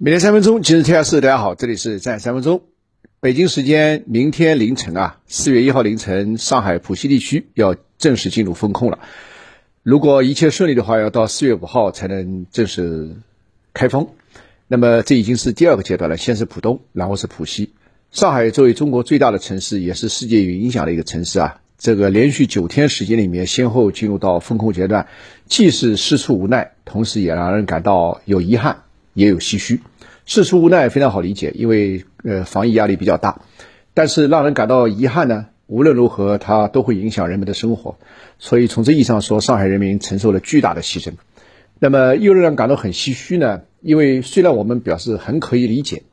每天三分钟，今日天下事，大家好，这里是在三分钟。北京时间明天凌晨啊，四月一号凌晨，上海浦西地区要正式进入封控了。如果一切顺利的话，要到四月五号才能正式开封。那么这已经是第二个阶段了，先是浦东，然后是浦西。上海作为中国最大的城市，也是世界有影响的一个城市啊。这个连续九天时间里面，先后进入到封控阶段，既是事出无奈，同时也让人感到有遗憾。也有唏嘘，事出无奈非常好理解，因为呃防疫压力比较大，但是让人感到遗憾呢，无论如何它都会影响人们的生活，所以从这意义上说，上海人民承受了巨大的牺牲。那么又让人感到很唏嘘呢，因为虽然我们表示很可以理解，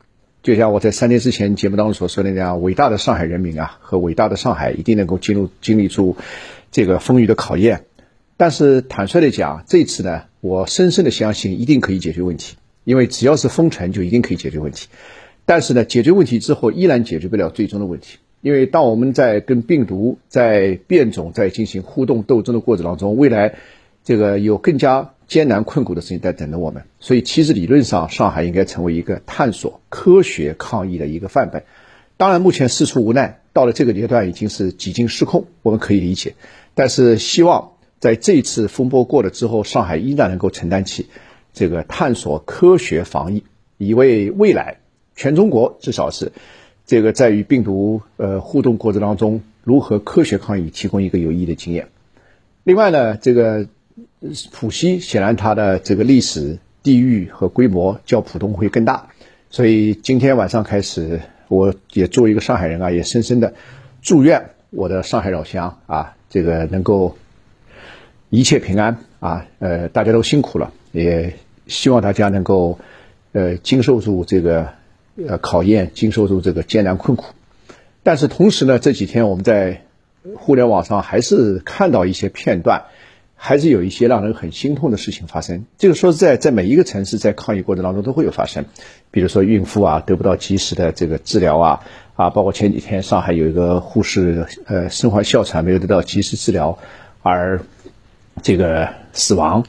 就像我在三天之前节目当中所说的那样，伟大的上海人民啊和伟大的上海一定能够经入经历住这个风雨的考验，但是坦率的讲，这次呢，我深深的相信一定可以解决问题。因为只要是封城，就一定可以解决问题。但是呢，解决问题之后，依然解决不了最终的问题。因为当我们在跟病毒在变种在进行互动斗争的过程当中，未来这个有更加艰难困苦的事情在等着我们。所以，其实理论上，上海应该成为一个探索科学抗疫的一个范本。当然，目前事出无奈，到了这个阶段已经是几近失控，我们可以理解。但是，希望在这一次风波过了之后，上海依然能够承担起。这个探索科学防疫，以为未来全中国至少是这个在与病毒呃互动过程当中如何科学抗疫提供一个有益的经验。另外呢，这个浦西显然它的这个历史地域和规模较浦东会更大，所以今天晚上开始，我也作为一个上海人啊，也深深的祝愿我的上海老乡啊，这个能够一切平安啊，呃，大家都辛苦了，也。希望大家能够，呃，经受住这个呃考验，经受住这个艰难困苦。但是同时呢，这几天我们在互联网上还是看到一些片段，还是有一些让人很心痛的事情发生。这个说实在，在每一个城市在抗疫过程当中都会有发生。比如说孕妇啊得不到及时的这个治疗啊啊，包括前几天上海有一个护士呃身患哮喘没有得到及时治疗而这个死亡。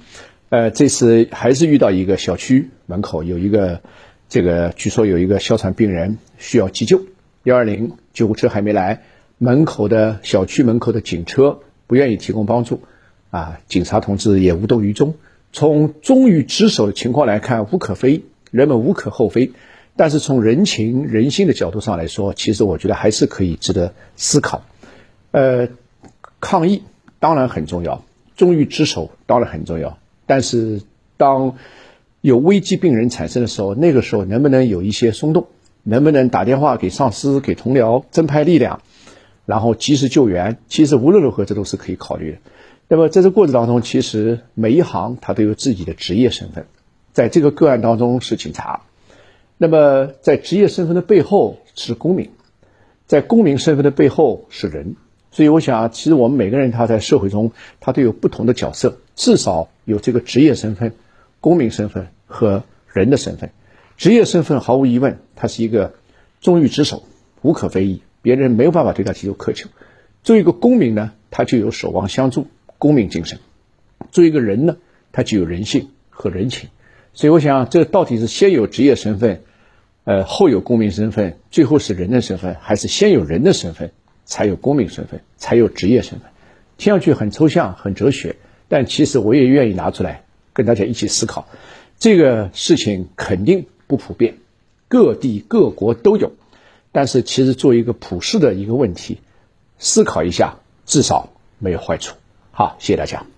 呃，这次还是遇到一个小区门口有一个，这个据说有一个哮喘病人需要急救，幺二零救护车还没来，门口的小区门口的警车不愿意提供帮助，啊，警察同志也无动于衷。从忠于职守的情况来看，无可非，人们无可厚非。但是从人情人心的角度上来说，其实我觉得还是可以值得思考。呃，抗疫当然很重要，忠于职守当然很重要。但是，当有危机病人产生的时候，那个时候能不能有一些松动？能不能打电话给上司、给同僚增派力量，然后及时救援？其实无论如何，这都是可以考虑的。那么在这过程当中，其实每一行他都有自己的职业身份，在这个个案当中是警察，那么在职业身份的背后是公民，在公民身份的背后是人。所以我想，其实我们每个人他在社会中他都有不同的角色，至少有这个职业身份、公民身份和人的身份。职业身份毫无疑问，他是一个忠于职守，无可非议，别人没有办法对他提出苛求。作为一个公民呢，他就有守望相助、公民精神；作为一个人呢，他就有人性和人情。所以我想，这到底是先有职业身份，呃，后有公民身份，最后是人的身份，还是先有人的身份？才有公民身份，才有职业身份，听上去很抽象、很哲学，但其实我也愿意拿出来跟大家一起思考。这个事情肯定不普遍，各地各国都有，但是其实做一个普世的一个问题，思考一下，至少没有坏处。好，谢谢大家。